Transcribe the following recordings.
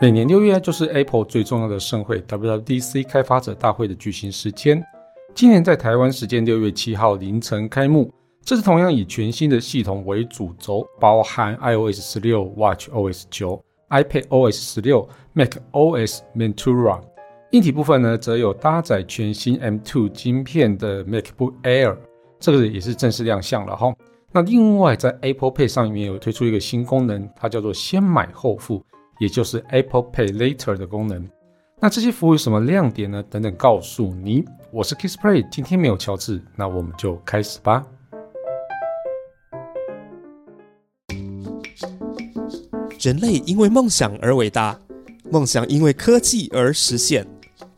每年六月就是 Apple 最重要的盛会 WWDC 开发者大会的举行时间。今年在台湾时间六月七号凌晨开幕，这次同样以全新的系统为主轴，包含 iOS 十六、WatchOS 九、iPadOS 十六、macOS Ventura。硬体部分呢，则有搭载全新 M2 晶片的 MacBook Air，这个也是正式亮相了哈。那另外在 Apple Pay 上面有推出一个新功能，它叫做先买后付。也就是 Apple Pay Later 的功能。那这些服务有什么亮点呢？等等，告诉你。我是 Kissplay，今天没有乔治，那我们就开始吧。人类因为梦想而伟大，梦想因为科技而实现。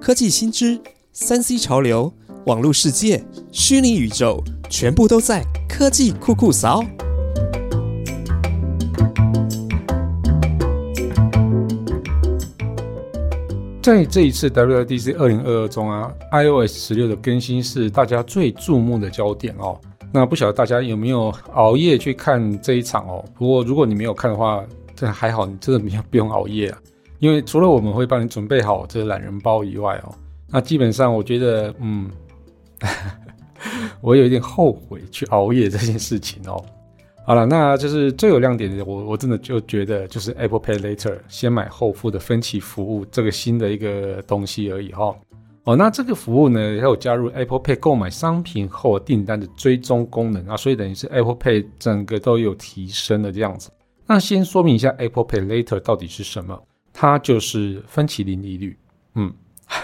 科技新知、三 C 潮流、网络世界、虚拟宇宙，全部都在科技酷酷扫。在这一次 WWDC 二零二二中啊，iOS 十六的更新是大家最注目的焦点哦。那不晓得大家有没有熬夜去看这一场哦？不过如果你没有看的话，这还好，你真的没有不用熬夜啊。因为除了我们会帮你准备好这个懒人包以外哦，那基本上我觉得，嗯，我有一点后悔去熬夜这件事情哦。好了，那就是最有亮点的，我我真的就觉得就是 Apple Pay Later 先买后付的分期服务这个新的一个东西而已哈。哦，那这个服务呢，也有加入 Apple Pay 购买商品后订单的追踪功能啊，所以等于是 Apple Pay 整个都有提升的这样子。那先说明一下 Apple Pay Later 到底是什么，它就是分期零利率。嗯，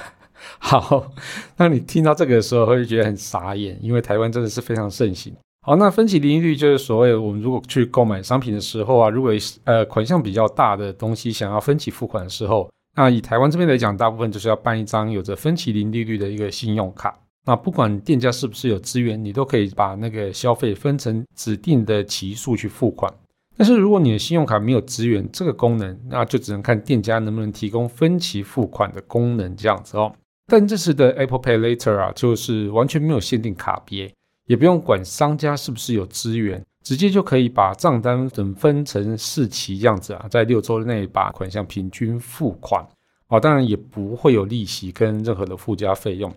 好，那你听到这个的时候会觉得很傻眼，因为台湾真的是非常盛行。好，那分期零利率就是所谓我们如果去购买商品的时候啊，如果呃款项比较大的东西想要分期付款的时候，那以台湾这边来讲，大部分就是要办一张有着分期零利率的一个信用卡。那不管店家是不是有资源，你都可以把那个消费分成指定的期数去付款。但是如果你的信用卡没有支援这个功能，那就只能看店家能不能提供分期付款的功能这样子哦。但这次的 Apple Pay Later 啊，就是完全没有限定卡别。也不用管商家是不是有资源，直接就可以把账单等分成四期这样子啊，在六周内把款项平均付款啊，当然也不会有利息跟任何的附加费用。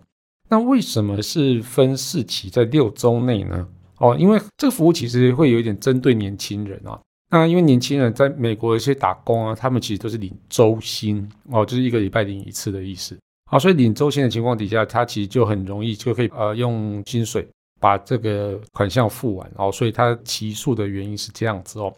那为什么是分四期在六周内呢？哦，因为这个服务其实会有一点针对年轻人啊。那因为年轻人在美国一些打工啊，他们其实都是领周薪哦，就是一个礼拜领一次的意思。好，所以领周薪的情况底下，他其实就很容易就可以呃用薪水。把这个款项付完哦，所以它起诉的原因是这样子哦。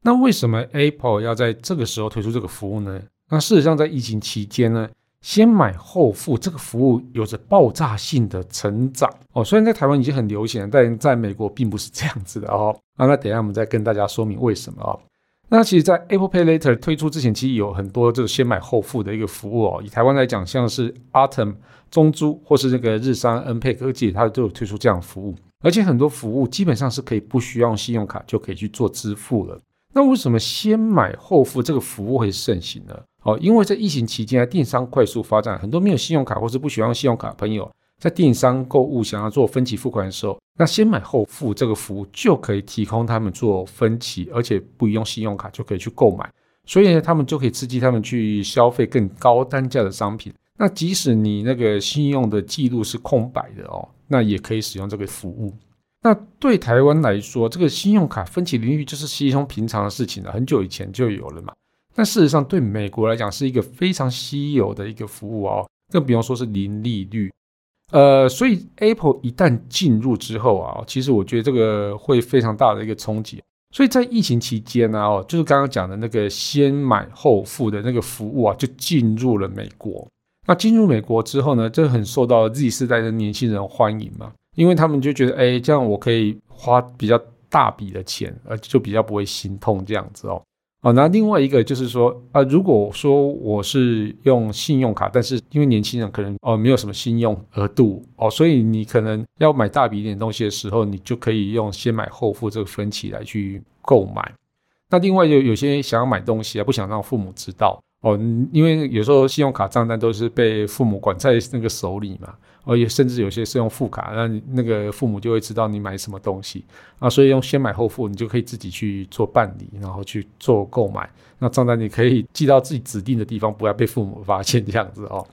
那为什么 Apple 要在这个时候推出这个服务呢？那事实上，在疫情期间呢，先买后付这个服务有着爆炸性的成长哦。虽然在台湾已经很流行了，但在美国并不是这样子的哦。啊，那等下我们再跟大家说明为什么哦。那其实，在 Apple Pay Later 推出之前，其实有很多这个先买后付的一个服务哦。以台湾来讲，像是 Atom、中珠或是这个日商、N 配科技，它都有推出这样的服务。而且很多服务基本上是可以不需要用信用卡就可以去做支付了。那为什么先买后付这个服务会盛行呢？哦，因为在疫情期间啊，电商快速发展，很多没有信用卡或是不喜欢用信用卡的朋友。在电商购物想要做分期付款的时候，那先买后付这个服务就可以提供他们做分期，而且不用信用卡就可以去购买，所以呢，他们就可以刺激他们去消费更高单价的商品。那即使你那个信用的记录是空白的哦，那也可以使用这个服务。那对台湾来说，这个信用卡分期利率就是稀松平常的事情了，很久以前就有了嘛。但事实上，对美国来讲是一个非常稀有的一个服务哦，更不用说是零利率。呃，所以 Apple 一旦进入之后啊，其实我觉得这个会非常大的一个冲击。所以在疫情期间呢，哦，就是刚刚讲的那个先买后付的那个服务啊，就进入了美国。那进入美国之后呢，就很受到 Z 世代的年轻人欢迎嘛，因为他们就觉得，哎，这样我可以花比较大笔的钱，而就比较不会心痛这样子哦。哦，那另外一个就是说，啊，如果说我是用信用卡，但是因为年轻人可能哦没有什么信用额度哦，所以你可能要买大笔一点东西的时候，你就可以用先买后付这个分期来去购买。那另外就有些想要买东西啊，不想让父母知道哦，因为有时候信用卡账单都是被父母管在那个手里嘛，而且甚至有些是用副卡，那那个父母就会知道你买什么东西啊，所以用先买后付，你就可以自己去做办理，然后去做购买。那账单你可以寄到自己指定的地方，不要被父母发现这样子哦。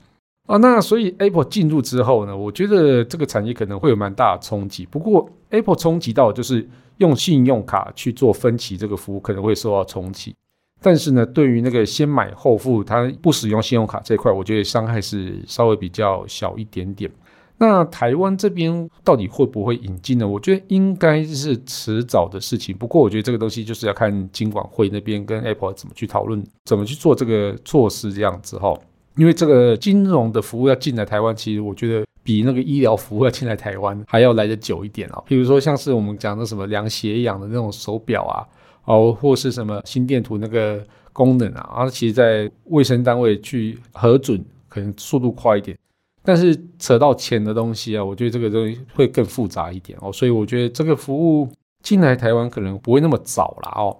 啊，那所以 Apple 进入之后呢，我觉得这个产业可能会有蛮大的冲击。不过 Apple 冲击到就是用信用卡去做分期这个服务可能会受到冲击。但是呢，对于那个先买后付，它不使用信用卡这块，我觉得伤害是稍微比较小一点点。那台湾这边到底会不会引进呢？我觉得应该是迟早的事情。不过我觉得这个东西就是要看金管会那边跟 Apple 怎么去讨论，怎么去做这个措施这样子哈。因为这个金融的服务要进来台湾，其实我觉得比那个医疗服务要进来台湾还要来得久一点啊。譬如说像是我们讲的什么量血氧的那种手表啊。哦，或是什么心电图那个功能啊，然后其实在卫生单位去核准，可能速度快一点，但是扯到钱的东西啊，我觉得这个东西会更复杂一点哦，所以我觉得这个服务进来台湾可能不会那么早了哦，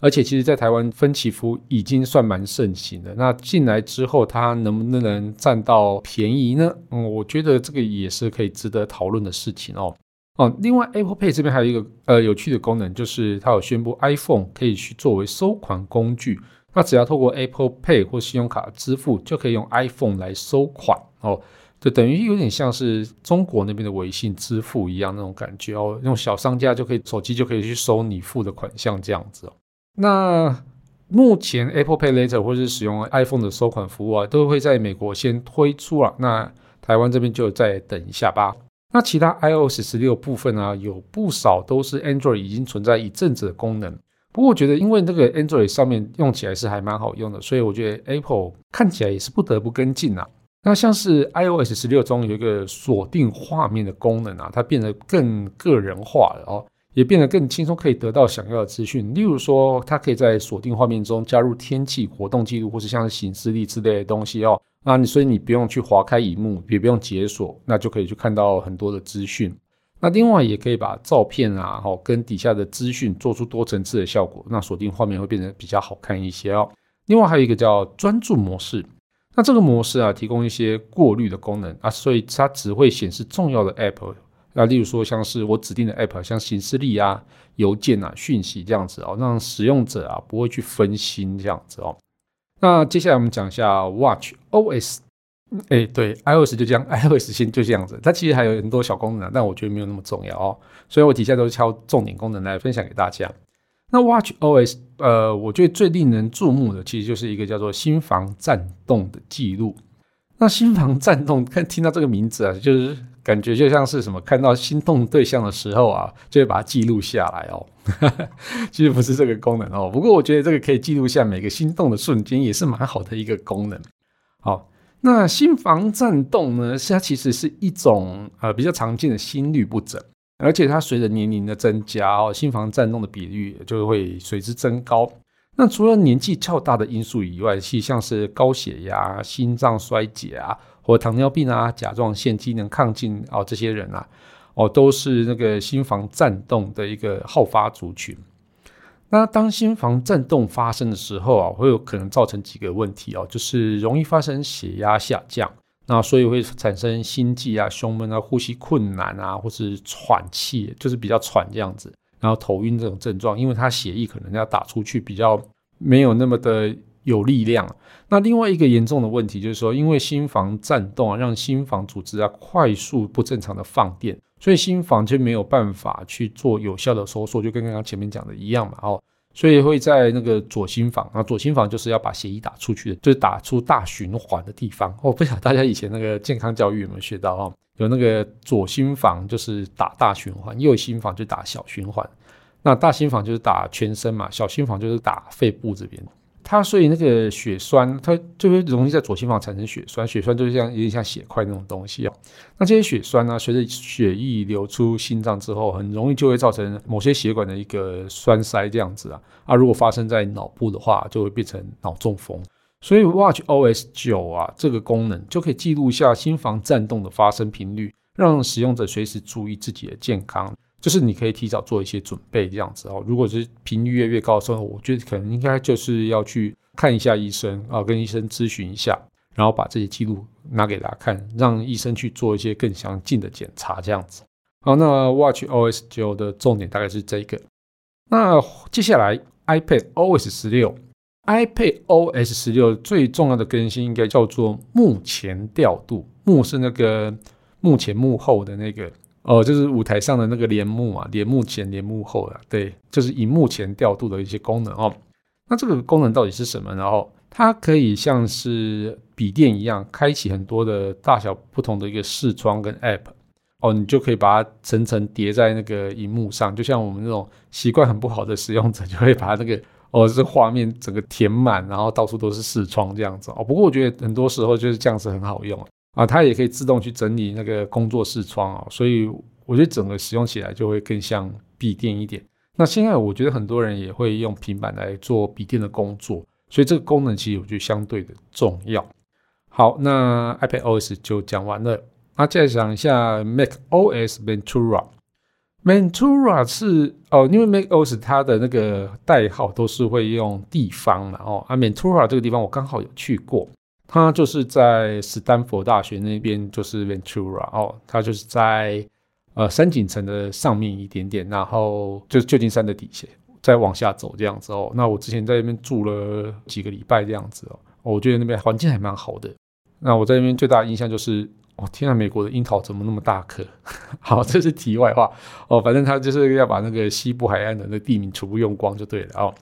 而且其实，在台湾分期服务已经算蛮盛行的，那进来之后，它能不能占到便宜呢？嗯，我觉得这个也是可以值得讨论的事情哦。哦，另外 Apple Pay 这边还有一个呃有趣的功能，就是它有宣布 iPhone 可以去作为收款工具。那只要透过 Apple Pay 或信用卡支付，就可以用 iPhone 来收款哦，就等于有点像是中国那边的微信支付一样那种感觉哦。用小商家就可以手机就可以去收你付的款项这样子哦。那目前 Apple Pay Later 或是使用 iPhone 的收款服务啊，都会在美国先推出了，那台湾这边就再等一下吧。那其他 iOS 十六部分啊，有不少都是 Android 已经存在一阵子的功能。不过我觉得，因为那个 Android 上面用起来是还蛮好用的，所以我觉得 Apple 看起来也是不得不跟进啊。那像是 iOS 十六中有一个锁定画面的功能啊，它变得更个人化了哦，也变得更轻松，可以得到想要的资讯。例如说，它可以在锁定画面中加入天气、活动记录，或是像是行事历之类的东西哦。那你所以你不用去划开荧幕，也不用解锁，那就可以去看到很多的资讯。那另外也可以把照片啊，哈，跟底下的资讯做出多层次的效果，那锁定画面会变得比较好看一些哦。另外还有一个叫专注模式，那这个模式啊，提供一些过滤的功能啊，所以它只会显示重要的 app。那例如说像是我指定的 app，像行事历啊、邮件啊、讯息这样子哦，让使用者啊不会去分心这样子哦。那接下来我们讲一下 Watch OS，哎，对，iOS 就这样，iOS 先就这样子。它其实还有很多小功能，但我觉得没有那么重要哦。所以我底下都是挑重点功能来分享给大家。那 Watch OS，呃，我觉得最令人注目的其实就是一个叫做心房颤动的记录。那心房颤动，看听到这个名字啊，就是感觉就像是什么，看到心动对象的时候啊，就会把它记录下来哦。其实不是这个功能哦，不过我觉得这个可以记录下每个心动的瞬间，也是蛮好的一个功能。好，那心房颤动呢，它其实是一种呃比较常见的心律不整，而且它随着年龄的增加哦，心房颤动的比率就会随之增高。那除了年纪较大的因素以外，其实像是高血压、心脏衰竭啊，或糖尿病啊、甲状腺机能亢进哦，这些人啊，哦，都是那个心房颤动的一个好发族群。那当心房颤动发生的时候啊，会有可能造成几个问题哦，就是容易发生血压下降，那所以会产生心悸啊、胸闷啊、呼吸困难啊，或是喘气，就是比较喘这样子。然后头晕这种症状，因为他血液可能要打出去比较没有那么的有力量。那另外一个严重的问题就是说，因为心房颤动啊，让心房组织啊快速不正常的放电，所以心房就没有办法去做有效的收缩，就跟刚刚前面讲的一样嘛。哦，所以会在那个左心房啊，左心房就是要把血液打出去的，就是打出大循环的地方。哦，不晓得大家以前那个健康教育有没有学到哦？有那个左心房就是打大循环，右心房就打小循环。那大心房就是打全身嘛，小心房就是打肺部这边。它所以那个血栓，它就会容易在左心房产生血栓，血栓就像有点像血块那种东西哦。那这些血栓呢，随着血液流出心脏之后，很容易就会造成某些血管的一个栓塞这样子啊。啊，如果发生在脑部的话，就会变成脑中风。所以 Watch OS 九啊，这个功能就可以记录下心房颤动的发生频率，让使用者随时注意自己的健康。就是你可以提早做一些准备，这样子哦。如果是频率越越高的时候，我觉得可能应该就是要去看一下医生啊，跟医生咨询一下，然后把这些记录拿给大家看，让医生去做一些更详尽的检查，这样子。好，那 Watch OS 九的重点大概是这个。那接下来 iPad OS 十六，iPad OS 十六最重要的更新应该叫做幕前调度，幕是那个幕前幕后的那个。哦，就是舞台上的那个帘幕啊，帘幕前、帘幕后啊，对，就是荧幕前调度的一些功能哦。那这个功能到底是什么？然后它可以像是笔电一样，开启很多的大小不同的一个视窗跟 App 哦，你就可以把它层层叠在那个荧幕上，就像我们那种习惯很不好的使用者，就会把那个哦这画面整个填满，然后到处都是视窗这样子哦。不过我觉得很多时候就是这样子很好用。啊它也可以自动去整理那个工作视窗啊，所以我觉得整个使用起来就会更像笔电一点。那现在我觉得很多人也会用平板来做笔电的工作，所以这个功能其实我觉得相对的重要。好，那 iPad OS 就讲完了，那再讲一下 Mac OS Ventura。Ventura 是哦，因为 Mac OS 它的那个代号都是会用地方嘛，哦，啊，Ventura 这个地方我刚好有去过。他就是在斯坦福大学那边，就是 Ventura 哦，他就是在呃山景城的上面一点点，然后就是旧金山的底下，再往下走这样子哦。那我之前在那边住了几个礼拜这样子哦，我觉得那边环境还蛮好的。那我在那边最大的印象就是，哦天啊，美国的樱桃怎么那么大颗？好，这是题外话哦，反正他就是要把那个西部海岸的那地名全部用光就对了哦。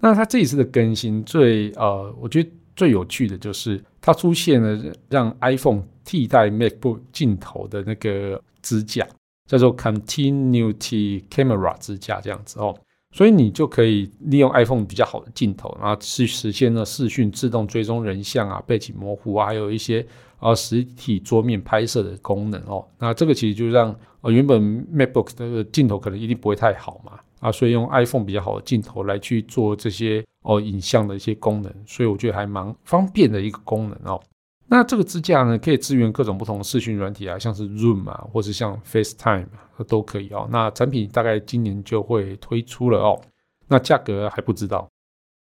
那他这一次的更新最呃，我觉得。最有趣的就是它出现了让 iPhone 替代 MacBook 镜头的那个支架，叫做 Continuity Camera 支架这样子哦，所以你就可以利用 iPhone 比较好的镜头，然后去实现了视讯自动追踪人像啊、背景模糊啊，还有一些啊实体桌面拍摄的功能哦。那这个其实就让呃原本 MacBook 的镜头可能一定不会太好嘛。啊，所以用 iPhone 比较好的镜头来去做这些哦影像的一些功能，所以我觉得还蛮方便的一个功能哦。那这个支架呢，可以支援各种不同的视讯软体啊，像是 Zoom 啊，或是像 FaceTime 都可以哦。那产品大概今年就会推出了哦。那价格还不知道。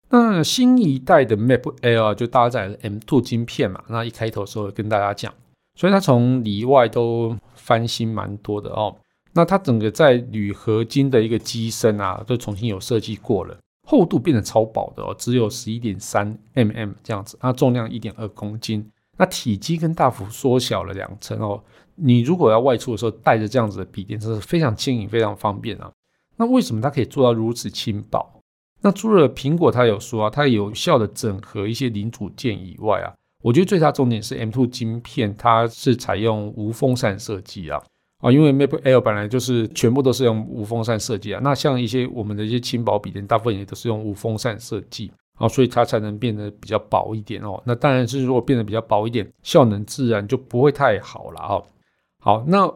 那新一代的 Map Air 就搭载了 M2 晶片嘛，那一开头的时候跟大家讲，所以它从里外都翻新蛮多的哦。那它整个在铝合金的一个机身啊，都重新有设计过了，厚度变得超薄的哦，只有十一点三 mm 这样子，它重量一点二公斤，那体积跟大幅缩小了两层哦。你如果要外出的时候带着这样子的笔电，真是非常轻盈、非常方便啊。那为什么它可以做到如此轻薄？那除了苹果它有说啊，它有效的整合一些零组件以外啊，我觉得最大重点是 M2 晶片，它是采用无风扇设计啊。啊，因为 MacBook Air 本来就是全部都是用无风扇设计啊，那像一些我们的一些轻薄笔电，大部分也都是用无风扇设计啊，所以它才能变得比较薄一点哦。那当然是如果变得比较薄一点，效能自然就不会太好了哦。好，那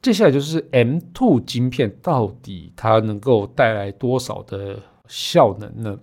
接下来就是 M2 晶片到底它能够带来多少的效能呢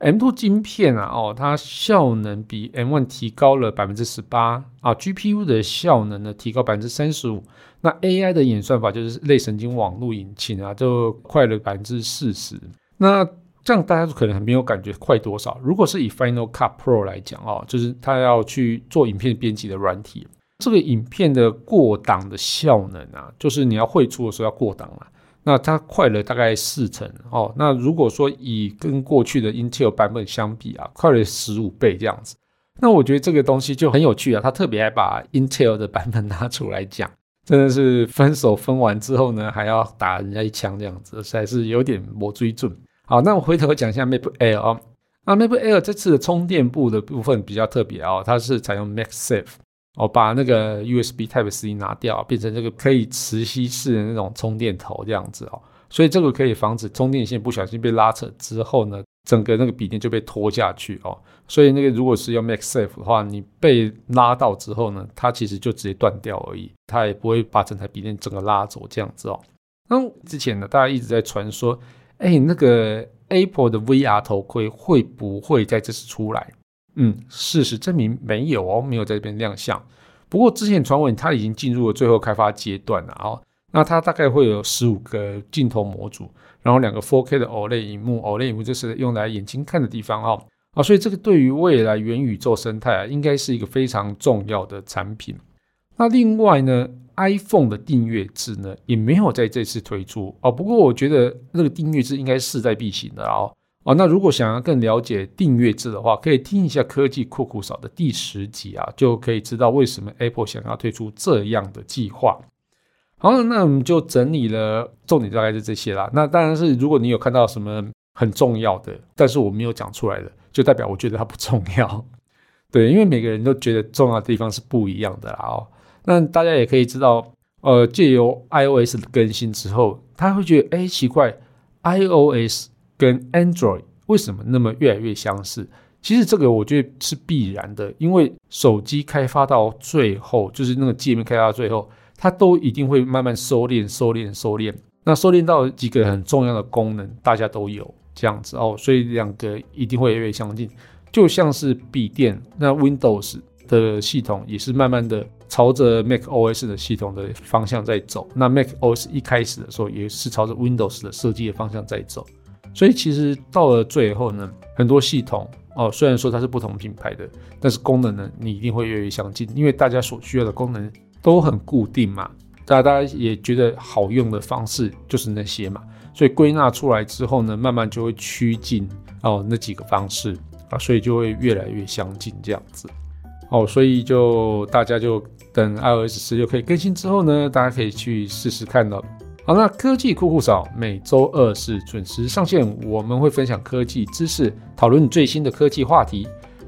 ？M2 晶片啊，哦，它效能比 M1 提高了百分之十八啊，GPU 的效能呢提高百分之三十五，那 AI 的演算法就是类神经网络引擎啊，就快了百分之四十。那这样大家可能还没有感觉快多少。如果是以 Final Cut Pro 来讲哦，就是它要去做影片编辑的软体，这个影片的过档的效能啊，就是你要绘出的时候要过档啊。那它快了大概四成哦。那如果说以跟过去的 Intel 版本相比啊，快了十五倍这样子。那我觉得这个东西就很有趣啊。他特别爱把 Intel 的版本拿出来讲，真的是分手分完之后呢，还要打人家一枪这样子，实在是有点魔追准。好，那我回头讲一下 MacBook Air 哦。那 MacBook Air 这次的充电部的部分比较特别哦，它是采用 MagSafe。哦，把那个 USB Type C 拿掉，变成这个可以磁吸式的那种充电头这样子哦，所以这个可以防止充电线不小心被拉扯之后呢，整个那个笔电就被拖下去哦。所以那个如果是用 MagSafe 的话，你被拉到之后呢，它其实就直接断掉而已，它也不会把整台笔电整个拉走这样子哦。那之前呢，大家一直在传说，哎，那个 Apple 的 VR 头盔会不会在这次出来？嗯，事实证明没有哦，没有在这边亮相。不过之前传闻它已经进入了最后开发阶段了哦。那它大概会有十五个镜头模组，然后两个 4K 的 OLED 荧幕，OLED 荧幕就是用来眼睛看的地方哦。啊，所以这个对于未来元宇宙生态啊，应该是一个非常重要的产品。那另外呢，iPhone 的订阅制呢，也没有在这次推出哦。不过我觉得那个订阅制应该势在必行的哦。哦，那如果想要更了解订阅制的话，可以听一下科技酷酷嫂的第十集啊，就可以知道为什么 Apple 想要推出这样的计划。好，那我们就整理了重点，大概是这些啦。那当然是如果你有看到什么很重要的，但是我没有讲出来的。就代表我觉得它不重要，对，因为每个人都觉得重要的地方是不一样的啦哦。那大家也可以知道，呃，借由 iOS 的更新之后，他会觉得，哎，奇怪，iOS 跟 Android 为什么那么越来越相似？其实这个我觉得是必然的，因为手机开发到最后，就是那个界面开发到最后，它都一定会慢慢收敛、收敛、收敛。那收敛到几个很重要的功能，大家都有。这样子哦，所以两个一定会越来越相近，就像是笔电，那 Windows 的系统也是慢慢的朝着 Mac OS 的系统的方向在走。那 Mac OS 一开始的时候也是朝着 Windows 的设计的方向在走。所以其实到了最后呢，很多系统哦，虽然说它是不同品牌的，但是功能呢，你一定会越来越相近，因为大家所需要的功能都很固定嘛。大家也觉得好用的方式就是那些嘛。所以归纳出来之后呢，慢慢就会趋近哦那几个方式啊，所以就会越来越相近这样子哦，所以就大家就等 iOS 十六可以更新之后呢，大家可以去试试看了。好，那科技酷酷嫂每周二是准时上线，我们会分享科技知识，讨论最新的科技话题，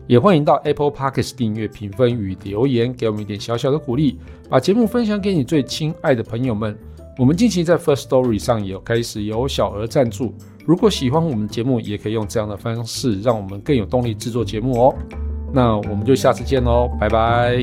也欢迎到 Apple Podcast 订阅、评分与留言，给我们一点小小的鼓励，把节目分享给你最亲爱的朋友们。我们近期在 First Story 上也有开始有小额赞助，如果喜欢我们节目，也可以用这样的方式，让我们更有动力制作节目哦。那我们就下次见喽，拜拜。